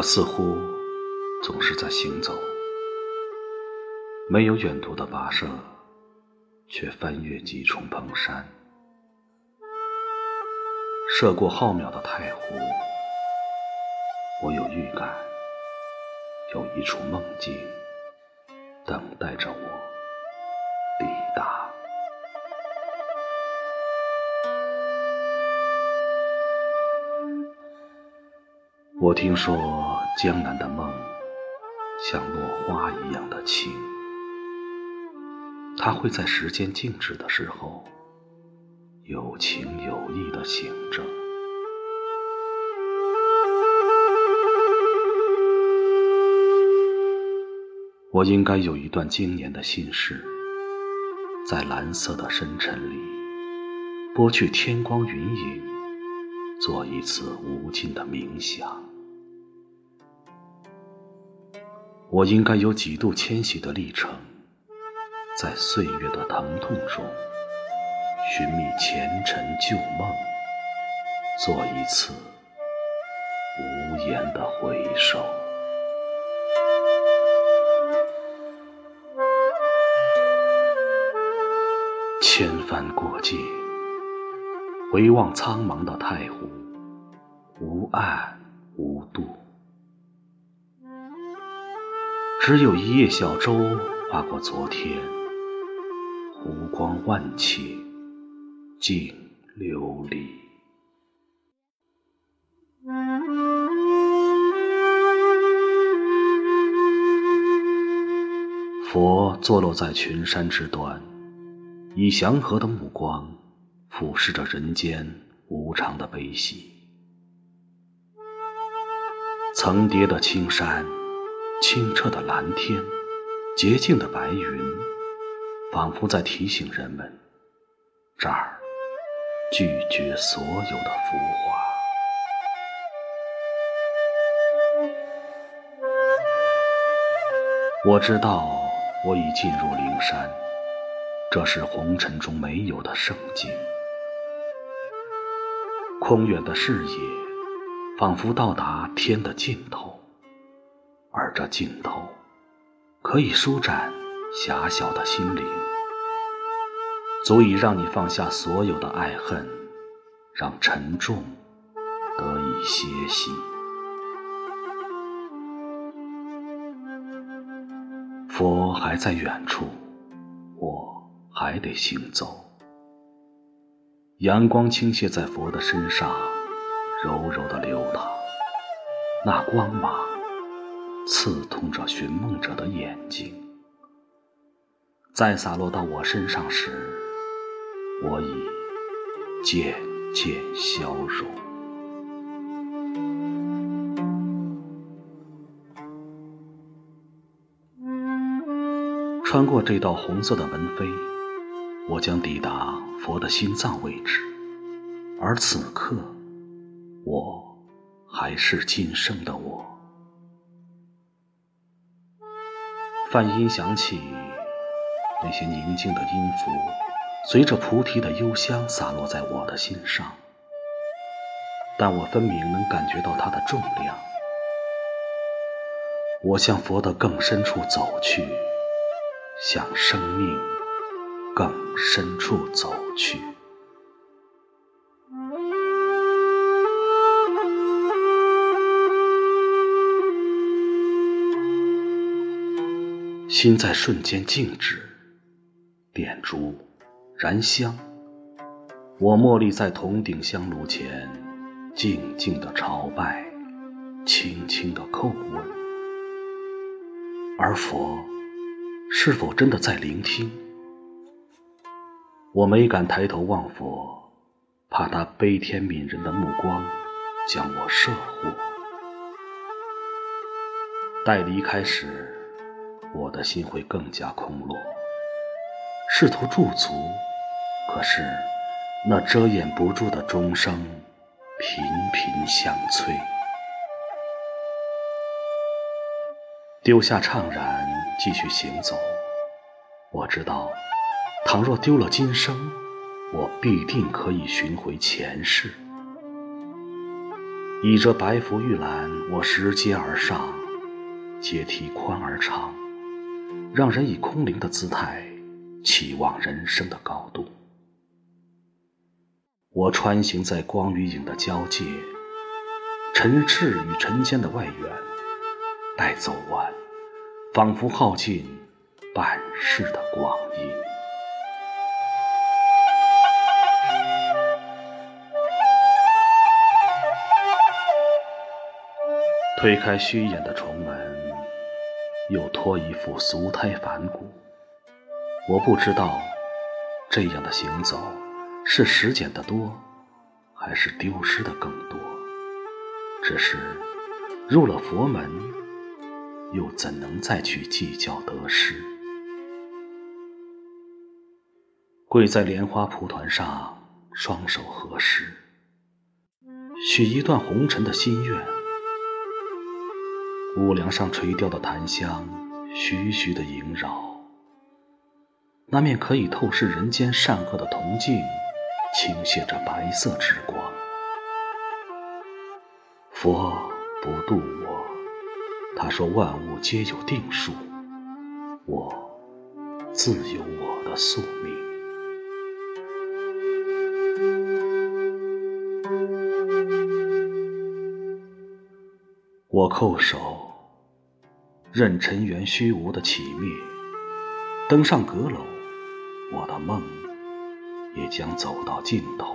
我似乎总是在行走，没有远途的跋涉，却翻越几重蓬山，涉过浩渺的太湖。我有预感，有一处梦境等待着我我听说江南的梦像落花一样的轻，它会在时间静止的时候有情有义的醒着。我应该有一段经年的心事，在蓝色的深沉里拨去天光云影，做一次无尽的冥想。我应该有几度迁徙的历程，在岁月的疼痛中寻觅前尘旧梦，做一次无言的回首。千帆过尽，回望苍茫的太湖，无岸无渡。只有一叶小舟划过昨天，湖光万顷，静流离。佛坐落在群山之端，以祥和的目光俯视着人间无常的悲喜，层叠的青山。清澈的蓝天，洁净的白云，仿佛在提醒人们：这儿拒绝所有的浮华。我知道我已进入灵山，这是红尘中没有的圣境。空远的视野，仿佛到达天的尽头。而这镜头，可以舒展狭小的心灵，足以让你放下所有的爱恨，让沉重得以歇息。佛还在远处，我还得行走。阳光倾泻在佛的身上，柔柔的流淌，那光芒。刺痛着寻梦者的眼睛，在洒落到我身上时，我已渐渐消融。穿过这道红色的门扉，我将抵达佛的心脏位置，而此刻，我还是今生的我。梵音响起，那些宁静的音符，随着菩提的幽香洒落在我的心上。但我分明能感觉到它的重量。我向佛的更深处走去，向生命更深处走去。心在瞬间静止，点烛，燃香。我默立在铜鼎香炉前，静静的朝拜，轻轻的叩问。而佛是否真的在聆听？我没敢抬头望佛，怕他悲天悯人的目光将我摄护。待离开时。我的心会更加空落，试图驻足，可是那遮掩不住的钟声频频相催。丢下怅然，继续行走。我知道，倘若丢了今生，我必定可以寻回前世。倚着白拂玉兰，我拾阶而上，阶梯宽而长，让人以空灵的姿态期望人生的高度。我穿行在光与影的交界，尘世与尘间的外缘，待走完，仿佛耗尽半世的光阴。推开虚掩的重门，又托一副俗胎凡骨。我不知道这样的行走是拾捡的多，还是丢失的更多。只是入了佛门，又怎能再去计较得失？跪在莲花蒲团上，双手合十，许一段红尘的心愿。屋梁上垂钓的檀香，徐徐的萦绕。那面可以透视人间善恶的铜镜，倾泻着白色之光。佛不渡我，他说万物皆有定数，我自有我的宿命。我叩首。任尘缘虚无的起灭，登上阁楼，我的梦也将走到尽头。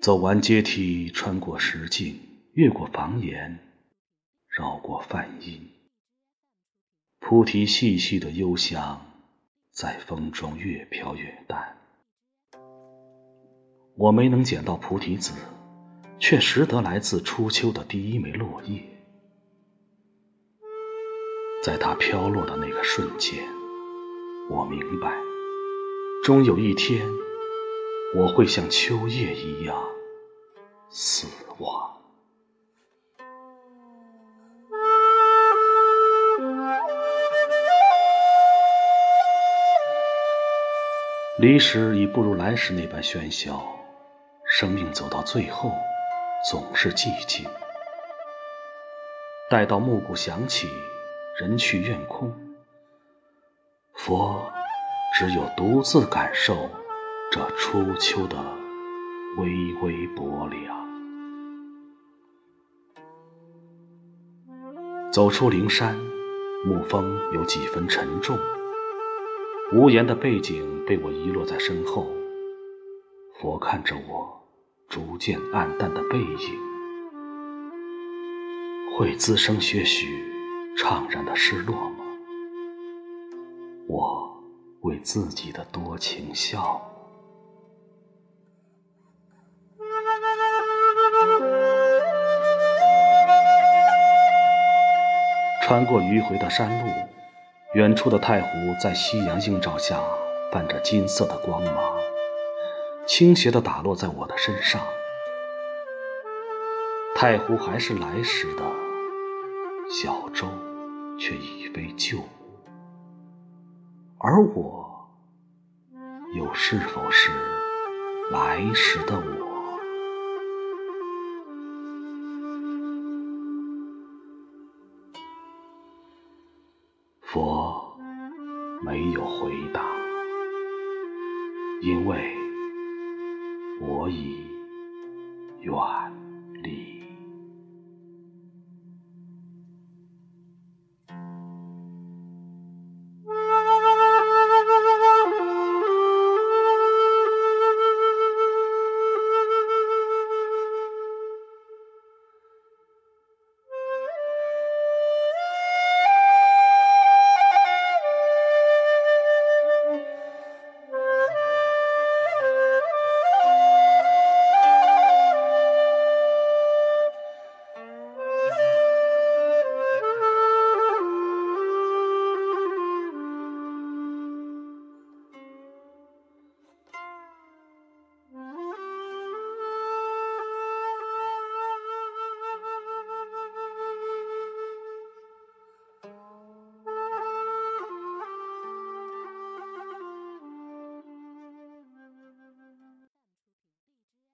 走完阶梯，穿过石径，越过房檐，绕过梵音，菩提细细的幽香，在风中越飘越淡。我没能捡到菩提子。却识得来自初秋的第一枚落叶，在它飘落的那个瞬间，我明白，终有一天，我会像秋叶一样死亡。离时已不如来时那般喧嚣，生命走到最后。总是寂静，待到暮鼓响起，人去院空，佛只有独自感受这初秋的微微薄凉。走出灵山，暮风有几分沉重，无言的背景被我遗落在身后，佛看着我。逐渐暗淡的背影，会滋生些许怅然的失落吗？我为自己的多情笑。穿过迂回的山路，远处的太湖在夕阳映照下泛着金色的光芒。倾斜的打落在我的身上，太湖还是来时的小舟，却已非旧物，而我，又是否是来时的我？佛没有回答，因为。我已远。